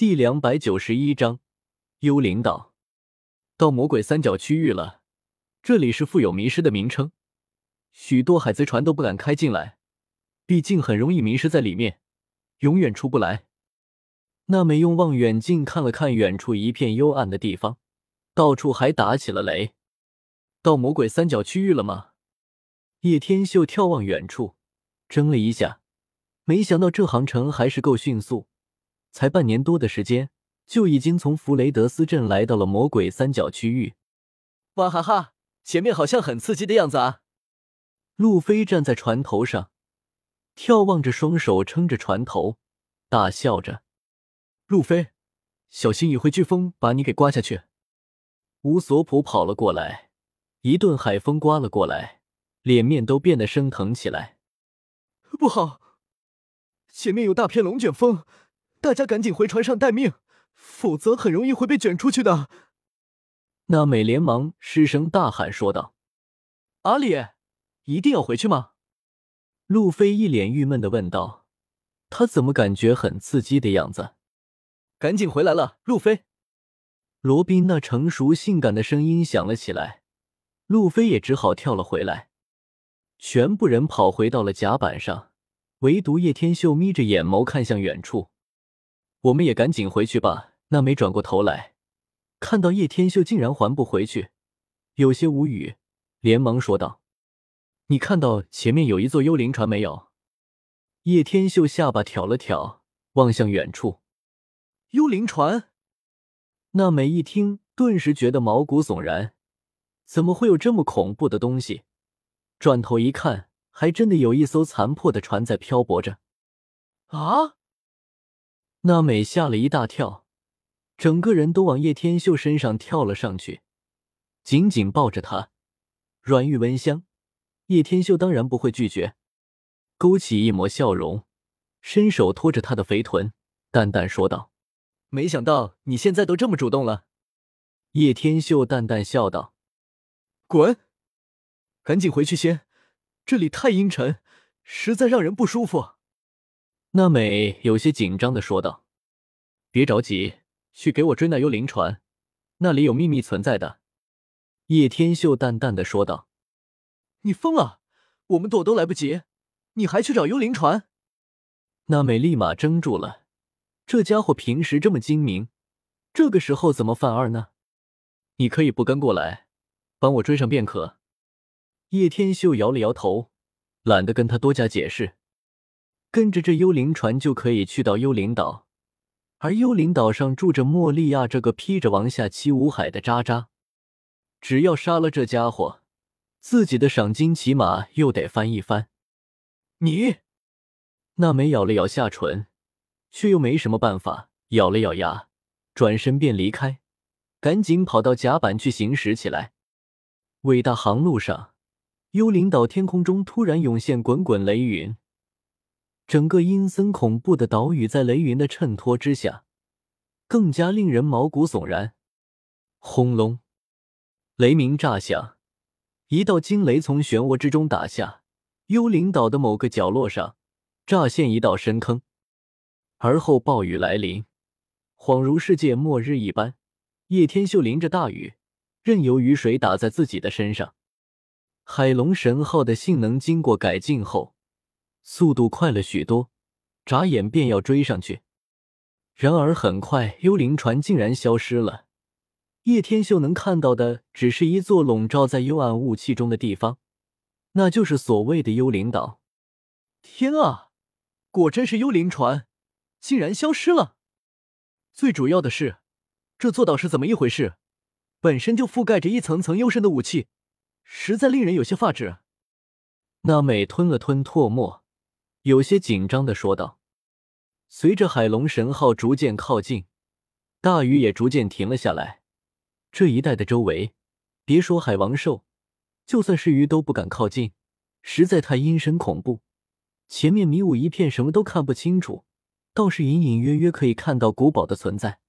第两百九十一章，幽灵岛，到魔鬼三角区域了。这里是富有迷失的名称，许多海贼船都不敢开进来，毕竟很容易迷失在里面，永远出不来。娜美用望远镜看了看远处一片幽暗的地方，到处还打起了雷。到魔鬼三角区域了吗？叶天秀眺望远处，怔了一下，没想到这航程还是够迅速。才半年多的时间，就已经从弗雷德斯镇来到了魔鬼三角区域。哇哈哈，前面好像很刺激的样子啊！路飞站在船头上，眺望着，双手撑着船头，大笑着。路飞，小心一会飓风把你给刮下去。乌索普跑了过来，一顿海风刮了过来，脸面都变得生疼起来。不好，前面有大片龙卷风。大家赶紧回船上待命，否则很容易会被卷出去的。娜美连忙失声大喊说道：“阿里，一定要回去吗？”路飞一脸郁闷的问道：“他怎么感觉很刺激的样子？”赶紧回来了，路飞。罗宾那成熟性感的声音响了起来，路飞也只好跳了回来。全部人跑回到了甲板上，唯独叶天秀眯着眼眸看向远处。我们也赶紧回去吧。娜美转过头来，看到叶天秀竟然还不回去，有些无语，连忙说道：“你看到前面有一座幽灵船没有？”叶天秀下巴挑了挑，望向远处。幽灵船。娜美一听，顿时觉得毛骨悚然，怎么会有这么恐怖的东西？转头一看，还真的有一艘残破的船在漂泊着。啊！娜美吓了一大跳，整个人都往叶天秀身上跳了上去，紧紧抱着他，软玉温香。叶天秀当然不会拒绝，勾起一抹笑容，伸手托着他的肥臀，淡淡说道：“没想到你现在都这么主动了。”叶天秀淡淡笑道：“滚，赶紧回去先，这里太阴沉，实在让人不舒服。”娜美有些紧张的说道：“别着急，去给我追那幽灵船，那里有秘密存在的。”叶天秀淡淡的说道：“你疯了？我们躲都来不及，你还去找幽灵船？”娜美立马怔住了，这家伙平时这么精明，这个时候怎么犯二呢？你可以不跟过来，帮我追上便可。叶天秀摇了摇头，懒得跟他多加解释。跟着这幽灵船就可以去到幽灵岛，而幽灵岛上住着莫利亚这个披着王下七武海的渣渣。只要杀了这家伙，自己的赏金起码又得翻一番。你，娜美咬了咬下唇，却又没什么办法，咬了咬牙，转身便离开，赶紧跑到甲板去行驶起来。伟大航路上，幽灵岛天空中突然涌现滚滚雷云。整个阴森恐怖的岛屿在雷云的衬托之下，更加令人毛骨悚然。轰隆，雷鸣炸响，一道惊雷从漩涡之中打下，幽灵岛的某个角落上乍现一道深坑。而后暴雨来临，恍如世界末日一般。叶天秀淋着大雨，任由雨水打在自己的身上。海龙神号的性能经过改进后。速度快了许多，眨眼便要追上去。然而很快，幽灵船竟然消失了。叶天秀能看到的只是一座笼罩在幽暗雾气中的地方，那就是所谓的幽灵岛。天啊，果真是幽灵船，竟然消失了！最主要的是，这座岛是怎么一回事？本身就覆盖着一层层幽深的雾气，实在令人有些发指。娜美吞了吞唾沫。有些紧张的说道：“随着海龙神号逐渐靠近，大雨也逐渐停了下来。这一带的周围，别说海王兽，就算是鱼都不敢靠近，实在太阴森恐怖。前面迷雾一片，什么都看不清楚，倒是隐隐约约可以看到古堡的存在。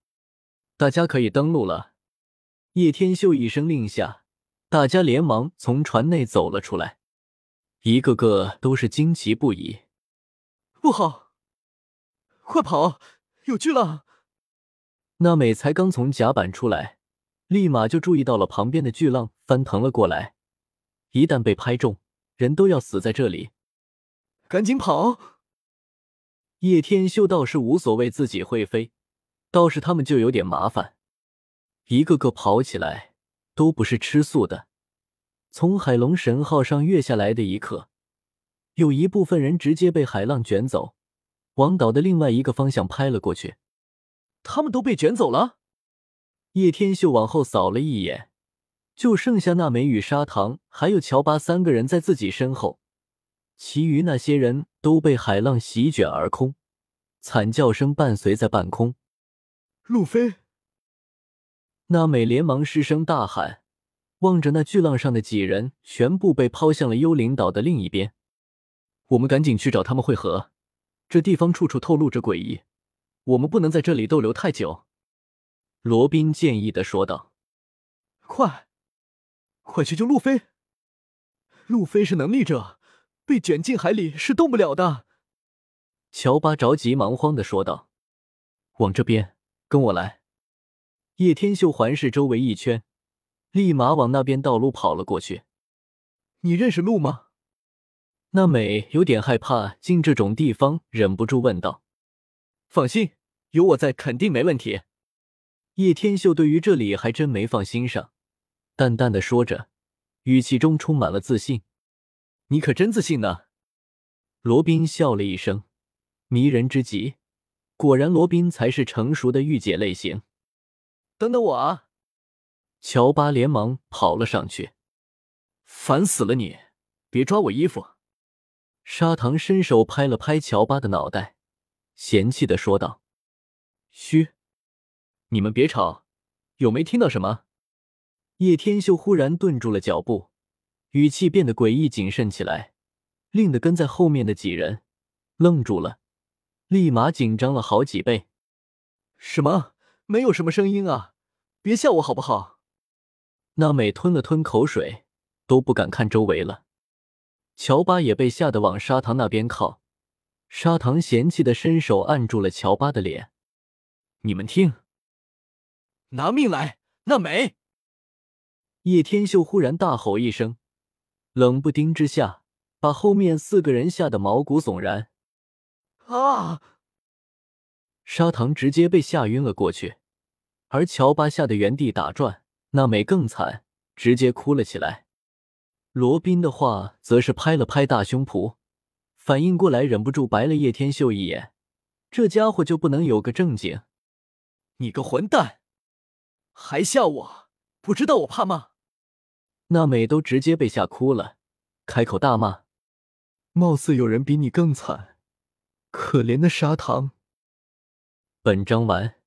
大家可以登陆了。”叶天秀一声令下，大家连忙从船内走了出来，一个个都是惊奇不已。不好！快跑！有巨浪！娜美才刚从甲板出来，立马就注意到了旁边的巨浪翻腾了过来。一旦被拍中，人都要死在这里。赶紧跑！叶天秀倒是无所谓自己会飞，倒是他们就有点麻烦，一个个跑起来都不是吃素的。从海龙神号上跃下来的一刻，有一部分人直接被海浪卷走，往岛的另外一个方向拍了过去。他们都被卷走了。叶天秀往后扫了一眼，就剩下那美与砂糖还有乔巴三个人在自己身后，其余那些人都被海浪席卷而空，惨叫声伴随在半空。路飞，那美连忙失声大喊，望着那巨浪上的几人，全部被抛向了幽灵岛的另一边。我们赶紧去找他们会合，这地方处处透露着诡异。我们不能在这里逗留太久，罗宾建议的说道：“快，快去救路飞！路飞是能力者，被卷进海里是动不了的。”乔巴着急忙慌的说道：“往这边，跟我来。”叶天秀环视周围一圈，立马往那边道路跑了过去。“你认识路吗？”娜美有点害怕进这种地方，忍不住问道。放心，有我在，肯定没问题。叶天秀对于这里还真没放心上，淡淡的说着，语气中充满了自信。你可真自信呢。罗宾笑了一声，迷人之极。果然，罗宾才是成熟的御姐类型。等等我啊！乔巴连忙跑了上去。烦死了你！别抓我衣服！砂糖伸手拍了拍乔巴的脑袋。嫌弃的说道：“嘘，你们别吵，有没听到什么？”叶天秀忽然顿住了脚步，语气变得诡异谨慎起来，令得跟在后面的几人愣住了，立马紧张了好几倍。“什么？没有什么声音啊！别吓我好不好？”娜美吞了吞口水，都不敢看周围了。乔巴也被吓得往砂糖那边靠。砂糖嫌弃的伸手按住了乔巴的脸，你们听，拿命来！娜美！叶天秀忽然大吼一声，冷不丁之下，把后面四个人吓得毛骨悚然。啊！砂糖直接被吓晕了过去，而乔巴吓得原地打转，娜美更惨，直接哭了起来。罗宾的话则是拍了拍大胸脯。反应过来，忍不住白了叶天秀一眼。这家伙就不能有个正经？你个混蛋，还吓我？不知道我怕吗？娜美都直接被吓哭了，开口大骂：“貌似有人比你更惨，可怜的砂糖。”本章完。